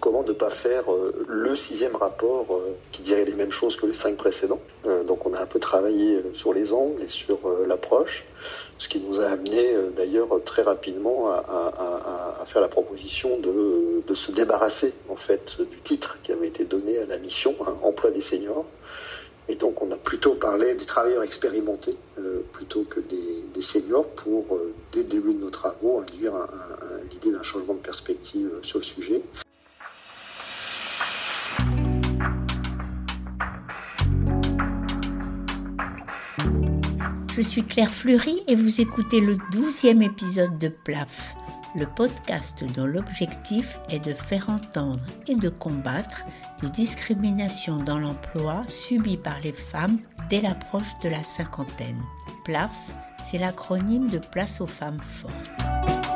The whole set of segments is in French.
Comment ne pas faire euh, le sixième rapport euh, qui dirait les mêmes choses que les cinq précédents? Euh, Donc on a un peu travaillé sur les angles et sur l'approche, ce qui nous a amené d'ailleurs très rapidement à, faire la proposition de, se débarrasser en fait du titre qui avait été donné à la mission, hein, emploi des seniors. Et donc on a plutôt parlé des travailleurs expérimentés plutôt que des, seniors pour, dès le début de nos travaux, induire un- changement de perspective euh, sur le sujet. Je suis Claire Fleury et vous écoutez le douzième épisode de PLAF, le podcast dont l'objectif est de faire entendre et de combattre les discriminations dans l'emploi subies par les femmes dès l'approche de la cinquantaine. PLAF, c'est l'acronyme de Place aux femmes fortes.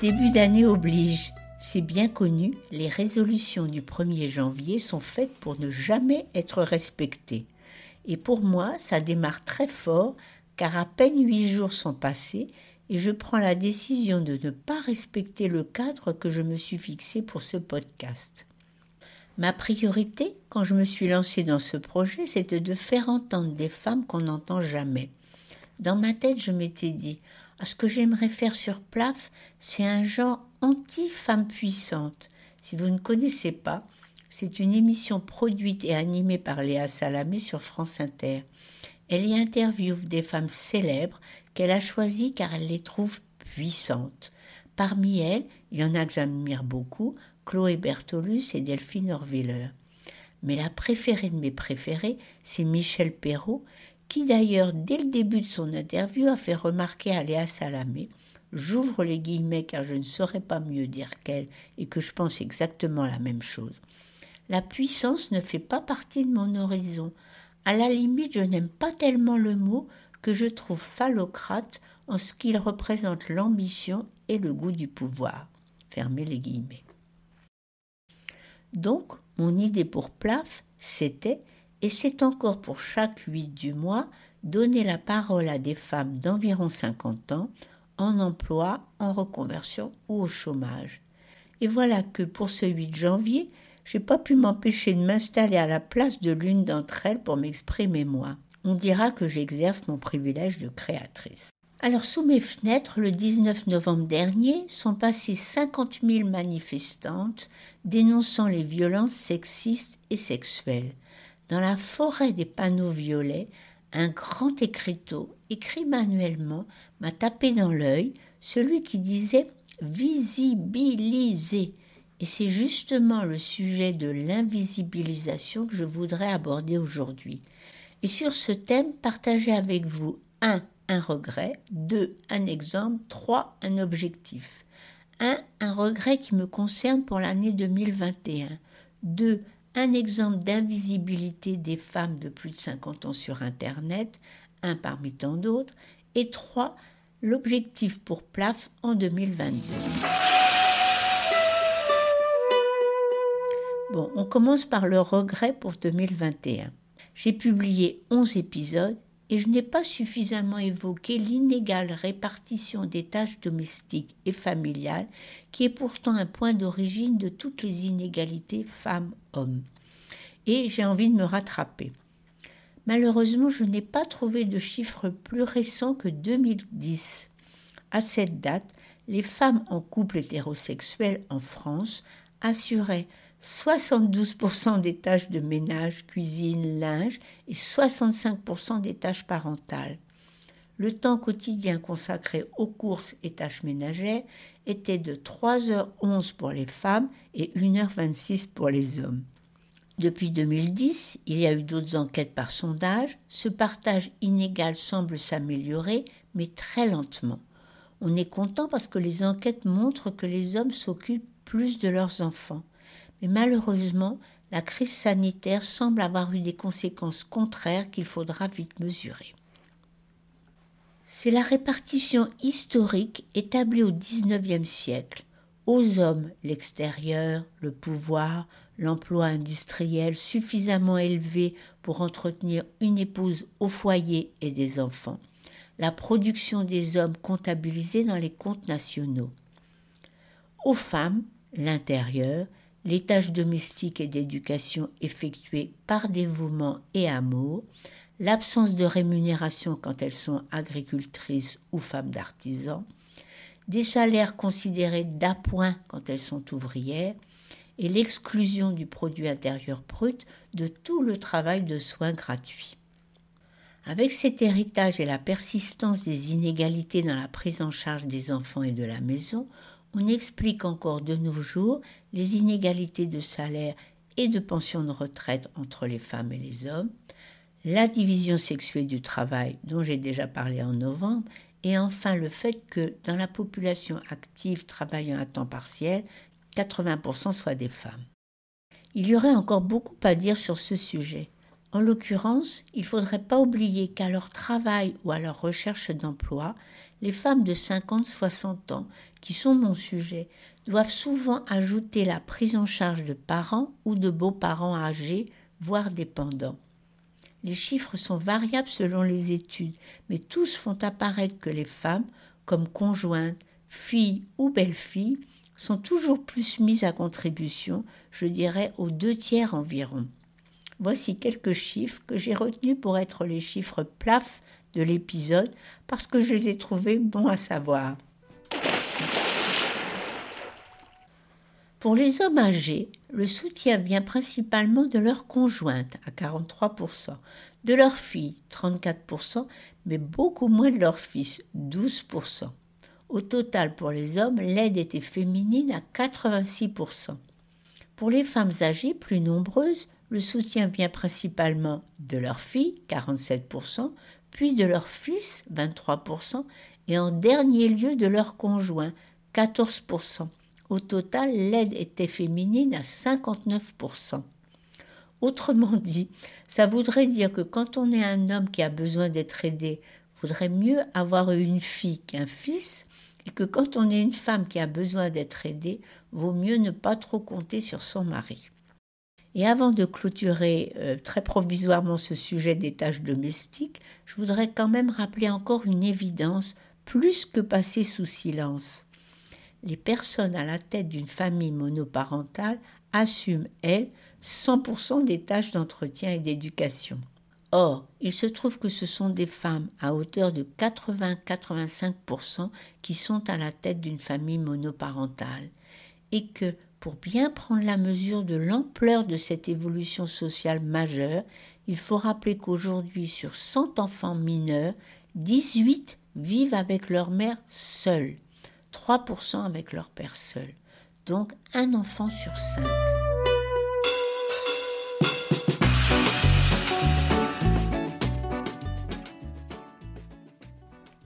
Début d'année oblige. C'est bien connu, les résolutions du 1er janvier sont faites pour ne jamais être respectées. Et pour moi, ça démarre très fort, car à peine huit jours sont passés et je prends la décision de ne pas respecter le cadre que je me suis fixé pour ce podcast. Ma priorité, quand je me suis lancée dans ce projet, c'était de faire entendre des femmes qu'on n'entend jamais. Dans ma tête, je m'étais dit, ce que j'aimerais faire sur PLAF, c'est un genre anti-femme puissante. Si vous ne connaissez pas, c'est une émission produite et animée par Léa Salamé sur France Inter. Elle y interviewe des femmes célèbres qu'elle a choisies car elle les trouve puissantes. Parmi elles, il y en a que j'admire beaucoup, Chloé Bertolus et Delphine Orviller. Mais la préférée de mes préférées, c'est Michel Perrault, qui d'ailleurs, dès le début de son interview, a fait remarquer à Léa Salamé, j'ouvre les guillemets car je ne saurais pas mieux dire qu'elle et que je pense exactement la même chose. La puissance ne fait pas partie de mon horizon. À la limite, je n'aime pas tellement le mot que je trouve phallocrate en ce qu'il représente l'ambition et le goût du pouvoir. Fermez les guillemets. Donc, mon idée pour PLAF, c'était, et c'est encore pour chaque 8 du mois, donner la parole à des femmes d'environ 50 ans, en emploi, en reconversion ou au chômage. Et voilà que pour ce 8 janvier, j'ai pas pu m'empêcher de m'installer à la place de l'une d'entre elles pour m'exprimer moi. On dira que j'exerce mon privilège de créatrice. Alors, sous mes fenêtres, le 19 novembre dernier, sont passées 50 000 manifestantes dénonçant les violences sexistes et sexuelles. Dans la forêt des panneaux violets, un grand écriteau, écrit manuellement, m'a tapé dans l'œil, celui qui disait visibiliser. Et c'est justement le sujet de l'invisibilisation que je voudrais aborder aujourd'hui. Et sur ce thème, partager avec vous 1. Un regret, 2. Un exemple, 3. Un objectif. 1. Un regret qui me concerne pour l'année 2021. 2. Un exemple d'invisibilité des femmes de plus de 50 ans sur Internet, un parmi tant d'autres. Et 3. L'objectif pour PLAF en 2022. Bon, on commence par le regret pour 2021. J'ai publié 11 épisodes et je n'ai pas suffisamment évoqué l'inégale répartition des tâches domestiques et familiales qui est pourtant un point d'origine de toutes les inégalités femmes-hommes. Et j'ai envie de me rattraper. Malheureusement, je n'ai pas trouvé de chiffres plus récents que 2010. À cette date, les femmes en couple hétérosexuel en France assuraient 72% des tâches de ménage, cuisine, linge et 65% des tâches parentales. Le temps quotidien consacré aux courses et tâches ménagères était de 3h11 pour les femmes et 1h26 pour les hommes. Depuis 2010, il y a eu d'autres enquêtes par sondage. Ce partage inégal semble s'améliorer, mais très lentement. On est content parce que les enquêtes montrent que les hommes s'occupent plus de leurs enfants. Mais malheureusement, la crise sanitaire semble avoir eu des conséquences contraires qu'il faudra vite mesurer. C'est la répartition historique établie au XIXe siècle. Aux hommes, l'extérieur, le pouvoir, l'emploi industriel suffisamment élevé pour entretenir une épouse au foyer et des enfants. la production des hommes comptabilisée dans les comptes nationaux. Aux femmes, l'intérieur, les tâches domestiques et d'éducation effectuées par dévouement et amour, l'absence de rémunération quand elles sont agricultrices ou femmes d'artisans, des salaires considérés d'appoint quand elles sont ouvrières, et l'exclusion du produit intérieur brut de tout le travail de soins gratuits. Avec cet héritage et la persistance des inégalités dans la prise en charge des enfants et de la maison, on explique encore de nos jours les inégalités de salaire et de pension de retraite entre les femmes et les hommes, la division sexuelle du travail dont j'ai déjà parlé en novembre, et enfin le fait que dans la population active travaillant à temps partiel, 80% soient des femmes. Il y aurait encore beaucoup à dire sur ce sujet. En l'occurrence, il ne faudrait pas oublier qu'à leur travail ou à leur recherche d'emploi, les femmes de 50-60 ans, qui sont mon sujet, doivent souvent ajouter la prise en charge de parents ou de beaux-parents âgés, voire dépendants. Les chiffres sont variables selon les études, mais tous font apparaître que les femmes, comme conjointes, filles ou belles-filles, sont toujours plus mises à contribution, je dirais aux deux tiers environ. Voici quelques chiffres que j'ai retenus pour être les chiffres plaf de l'épisode parce que je les ai trouvés bons à savoir. Pour les hommes âgés, le soutien vient principalement de leurs conjointes à 43%, de leurs filles 34%, mais beaucoup moins de leurs fils 12%. Au total, pour les hommes, l'aide était féminine à 86%. Pour les femmes âgées plus nombreuses, le soutien vient principalement de leurs filles, 47%, puis de leurs fils, 23%, et en dernier lieu de leurs conjoints, 14%. Au total, l'aide était féminine à 59%. Autrement dit, ça voudrait dire que quand on est un homme qui a besoin d'être aidé, vaudrait mieux avoir une fille qu'un fils, et que quand on est une femme qui a besoin d'être aidée, vaut mieux ne pas trop compter sur son mari. Et avant de clôturer euh, très provisoirement ce sujet des tâches domestiques, je voudrais quand même rappeler encore une évidence plus que passée sous silence. Les personnes à la tête d'une famille monoparentale assument, elles, 100% des tâches d'entretien et d'éducation. Or, il se trouve que ce sont des femmes à hauteur de 80-85% qui sont à la tête d'une famille monoparentale et que pour bien prendre la mesure de l'ampleur de cette évolution sociale majeure, il faut rappeler qu'aujourd'hui, sur 100 enfants mineurs, 18 vivent avec leur mère seule, 3% avec leur père seul. Donc un enfant sur cinq.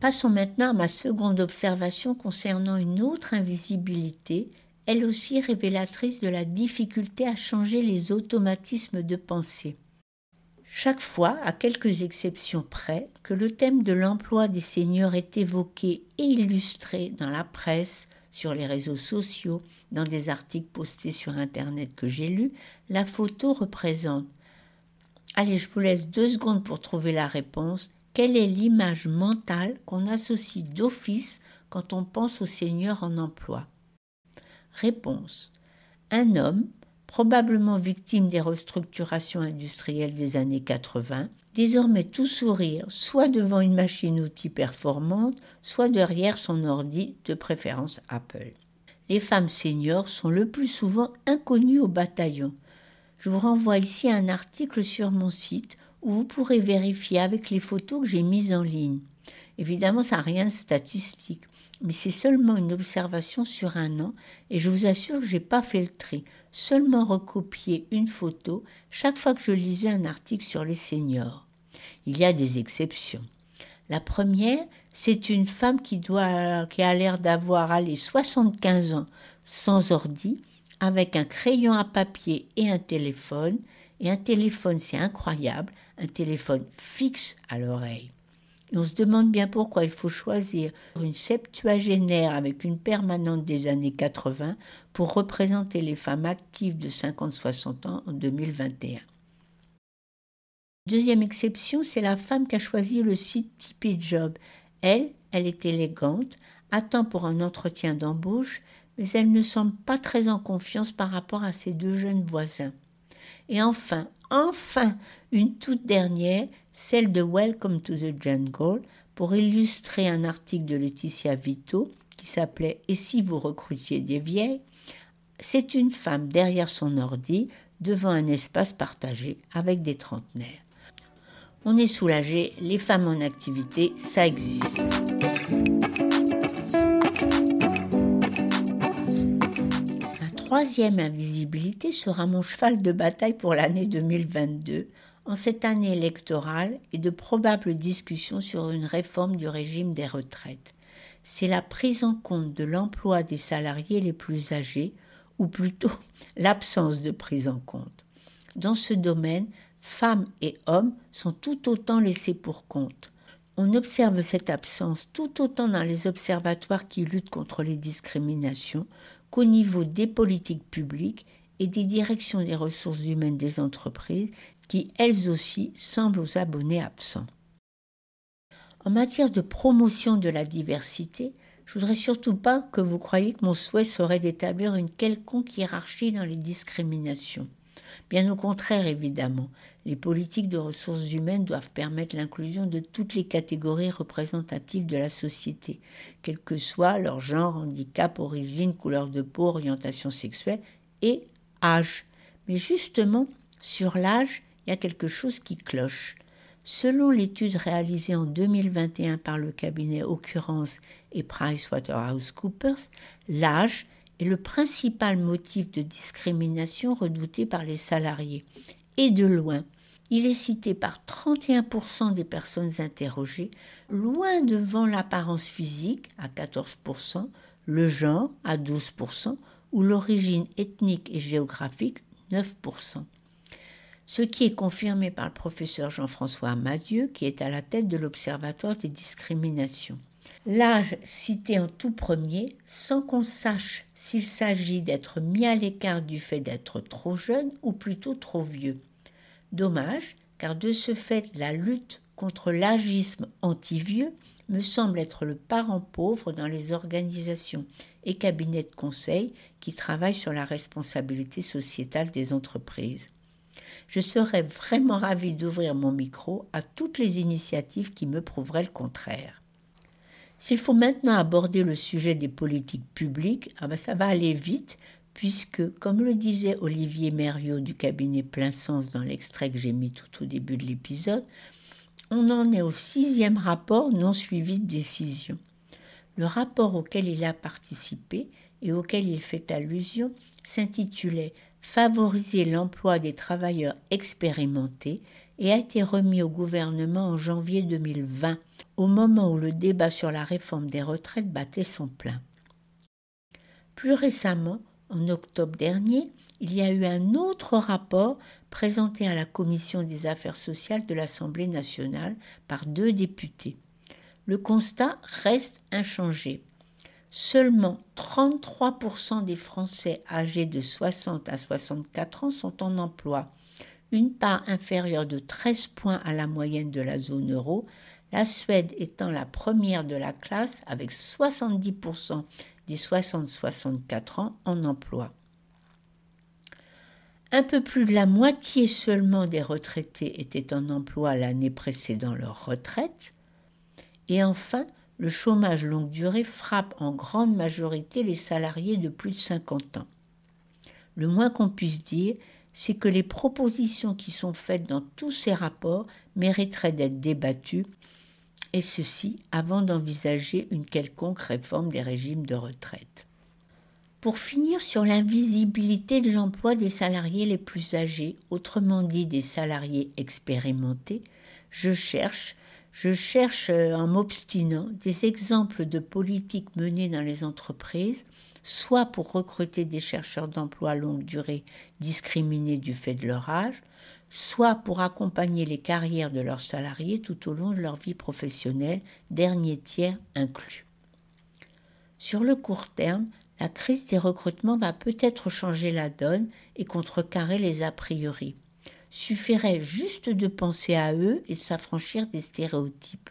Passons maintenant à ma seconde observation concernant une autre invisibilité elle aussi révélatrice de la difficulté à changer les automatismes de pensée. Chaque fois, à quelques exceptions près, que le thème de l'emploi des seigneurs est évoqué et illustré dans la presse, sur les réseaux sociaux, dans des articles postés sur Internet que j'ai lus, la photo représente. Allez, je vous laisse deux secondes pour trouver la réponse. Quelle est l'image mentale qu'on associe d'office quand on pense aux seigneurs en emploi? Réponse. Un homme, probablement victime des restructurations industrielles des années 80, désormais tout sourire, soit devant une machine-outil performante, soit derrière son ordi, de préférence Apple. Les femmes seniors sont le plus souvent inconnues au bataillon. Je vous renvoie ici à un article sur mon site où vous pourrez vérifier avec les photos que j'ai mises en ligne. Évidemment, ça n'a rien de statistique mais c'est seulement une observation sur un an et je vous assure que je n'ai pas fait le tri, seulement recopié une photo chaque fois que je lisais un article sur les seniors. Il y a des exceptions. La première, c'est une femme qui, doit, qui a l'air d'avoir allé 75 ans sans ordi, avec un crayon à papier et un téléphone. Et un téléphone, c'est incroyable, un téléphone fixe à l'oreille on se demande bien pourquoi il faut choisir une septuagénaire avec une permanente des années 80 pour représenter les femmes actives de 50-60 ans en 2021. Deuxième exception, c'est la femme qui a choisi le site Tipeee Job. Elle, elle est élégante, attend pour un entretien d'embauche, mais elle ne semble pas très en confiance par rapport à ses deux jeunes voisins. Et enfin, enfin, une toute dernière, celle de Welcome to the Jungle, pour illustrer un article de Laetitia Vito qui s'appelait Et si vous recrutiez des vieilles? C'est une femme derrière son ordi, devant un espace partagé avec des trentenaires. On est soulagé, les femmes en activité, ça existe. Troisième invisibilité sera mon cheval de bataille pour l'année 2022, en cette année électorale et de probables discussions sur une réforme du régime des retraites. C'est la prise en compte de l'emploi des salariés les plus âgés, ou plutôt l'absence de prise en compte. Dans ce domaine, femmes et hommes sont tout autant laissés pour compte. On observe cette absence tout autant dans les observatoires qui luttent contre les discriminations qu'au niveau des politiques publiques et des directions des ressources humaines des entreprises qui, elles aussi, semblent aux abonnés absents. En matière de promotion de la diversité, je voudrais surtout pas que vous croyiez que mon souhait serait d'établir une quelconque hiérarchie dans les discriminations. Bien au contraire, évidemment, les politiques de ressources humaines doivent permettre l'inclusion de toutes les catégories représentatives de la société, quel que soit leur genre, handicap, origine, couleur de peau, orientation sexuelle et âge. Mais justement, sur l'âge, il y a quelque chose qui cloche. Selon l'étude réalisée en 2021 par le cabinet Occurrence et PricewaterhouseCoopers, l'âge est le principal motif de discrimination redouté par les salariés. Et de loin, il est cité par 31% des personnes interrogées, loin devant l'apparence physique à 14%, le genre à 12% ou l'origine ethnique et géographique 9%. Ce qui est confirmé par le professeur Jean-François Madieu, qui est à la tête de l'Observatoire des discriminations. L'âge cité en tout premier, sans qu'on sache s'il s'agit d'être mis à l'écart du fait d'être trop jeune ou plutôt trop vieux. Dommage, car de ce fait, la lutte contre l'agisme anti-vieux me semble être le parent pauvre dans les organisations et cabinets de conseil qui travaillent sur la responsabilité sociétale des entreprises. Je serais vraiment ravie d'ouvrir mon micro à toutes les initiatives qui me prouveraient le contraire. S'il faut maintenant aborder le sujet des politiques publiques, ah ben ça va aller vite, puisque, comme le disait Olivier Mériot du cabinet Plein Sens dans l'extrait que j'ai mis tout au début de l'épisode, on en est au sixième rapport non suivi de décision. Le rapport auquel il a participé et auquel il fait allusion s'intitulait Favoriser l'emploi des travailleurs expérimentés et a été remis au gouvernement en janvier 2020, au moment où le débat sur la réforme des retraites battait son plein. Plus récemment, en octobre dernier, il y a eu un autre rapport présenté à la Commission des affaires sociales de l'Assemblée nationale par deux députés. Le constat reste inchangé. Seulement 33% des Français âgés de 60 à 64 ans sont en emploi, une part inférieure de 13 points à la moyenne de la zone euro, la Suède étant la première de la classe avec 70% des 60-64 ans en emploi. Un peu plus de la moitié seulement des retraités étaient en emploi l'année précédant leur retraite. Et enfin, le chômage longue durée frappe en grande majorité les salariés de plus de 50 ans. Le moins qu'on puisse dire, c'est que les propositions qui sont faites dans tous ces rapports mériteraient d'être débattues et ceci avant d'envisager une quelconque réforme des régimes de retraite. Pour finir sur l'invisibilité de l'emploi des salariés les plus âgés, autrement dit des salariés expérimentés, je cherche, je cherche euh, en m'obstinant des exemples de politiques menées dans les entreprises, soit pour recruter des chercheurs d'emploi longue durée discriminés du fait de leur âge, soit pour accompagner les carrières de leurs salariés tout au long de leur vie professionnelle, dernier tiers inclus. Sur le court terme, la crise des recrutements va peut-être changer la donne et contrecarrer les a priori. Suffirait juste de penser à eux et s'affranchir des stéréotypes.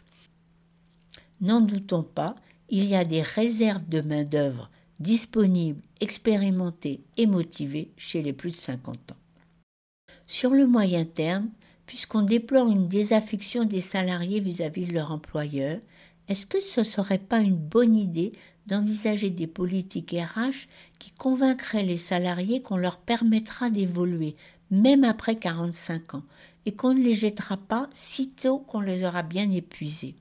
N'en doutons pas, il y a des réserves de main-d'œuvre disponibles, expérimentées et motivées chez les plus de 50 ans. Sur le moyen terme, puisqu'on déplore une désaffection des salariés vis-à-vis de leur employeur, est-ce que ce ne serait pas une bonne idée d'envisager des politiques RH qui convaincraient les salariés qu'on leur permettra d'évoluer, même après 45 ans, et qu'on ne les jettera pas sitôt qu'on les aura bien épuisés.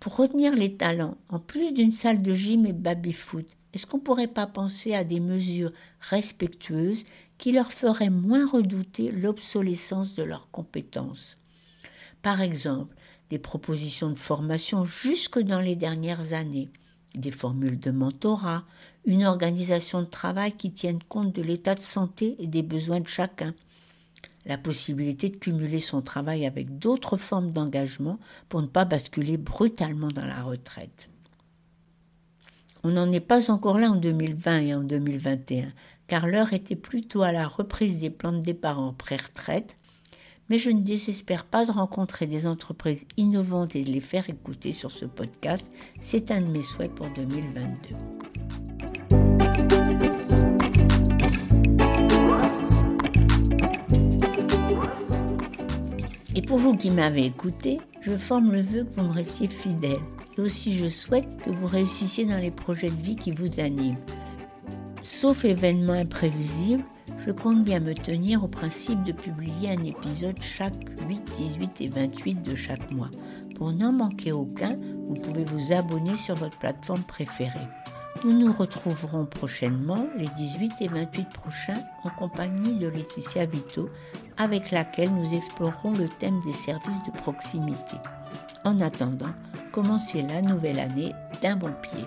Pour retenir les talents, en plus d'une salle de gym et baby-foot, est-ce qu'on ne pourrait pas penser à des mesures respectueuses qui leur feraient moins redouter l'obsolescence de leurs compétences? Par exemple, des propositions de formation jusque dans les dernières années, des formules de mentorat, une organisation de travail qui tienne compte de l'état de santé et des besoins de chacun, la possibilité de cumuler son travail avec d'autres formes d'engagement pour ne pas basculer brutalement dans la retraite. On n'en est pas encore là en 2020 et en 2021, car l'heure était plutôt à la reprise des plans de départ en pré-retraite mais je ne désespère pas de rencontrer des entreprises innovantes et de les faire écouter sur ce podcast. C'est un de mes souhaits pour 2022. Et pour vous qui m'avez écouté, je forme le vœu que vous me restiez fidèle. Et aussi je souhaite que vous réussissiez dans les projets de vie qui vous animent. Sauf événements imprévisibles, je compte bien me tenir au principe de publier un épisode chaque 8, 18 et 28 de chaque mois. Pour n'en manquer aucun, vous pouvez vous abonner sur votre plateforme préférée. Nous nous retrouverons prochainement les 18 et 28 prochains en compagnie de Laetitia Vito avec laquelle nous explorerons le thème des services de proximité. En attendant, commencez la nouvelle année d'un bon pied.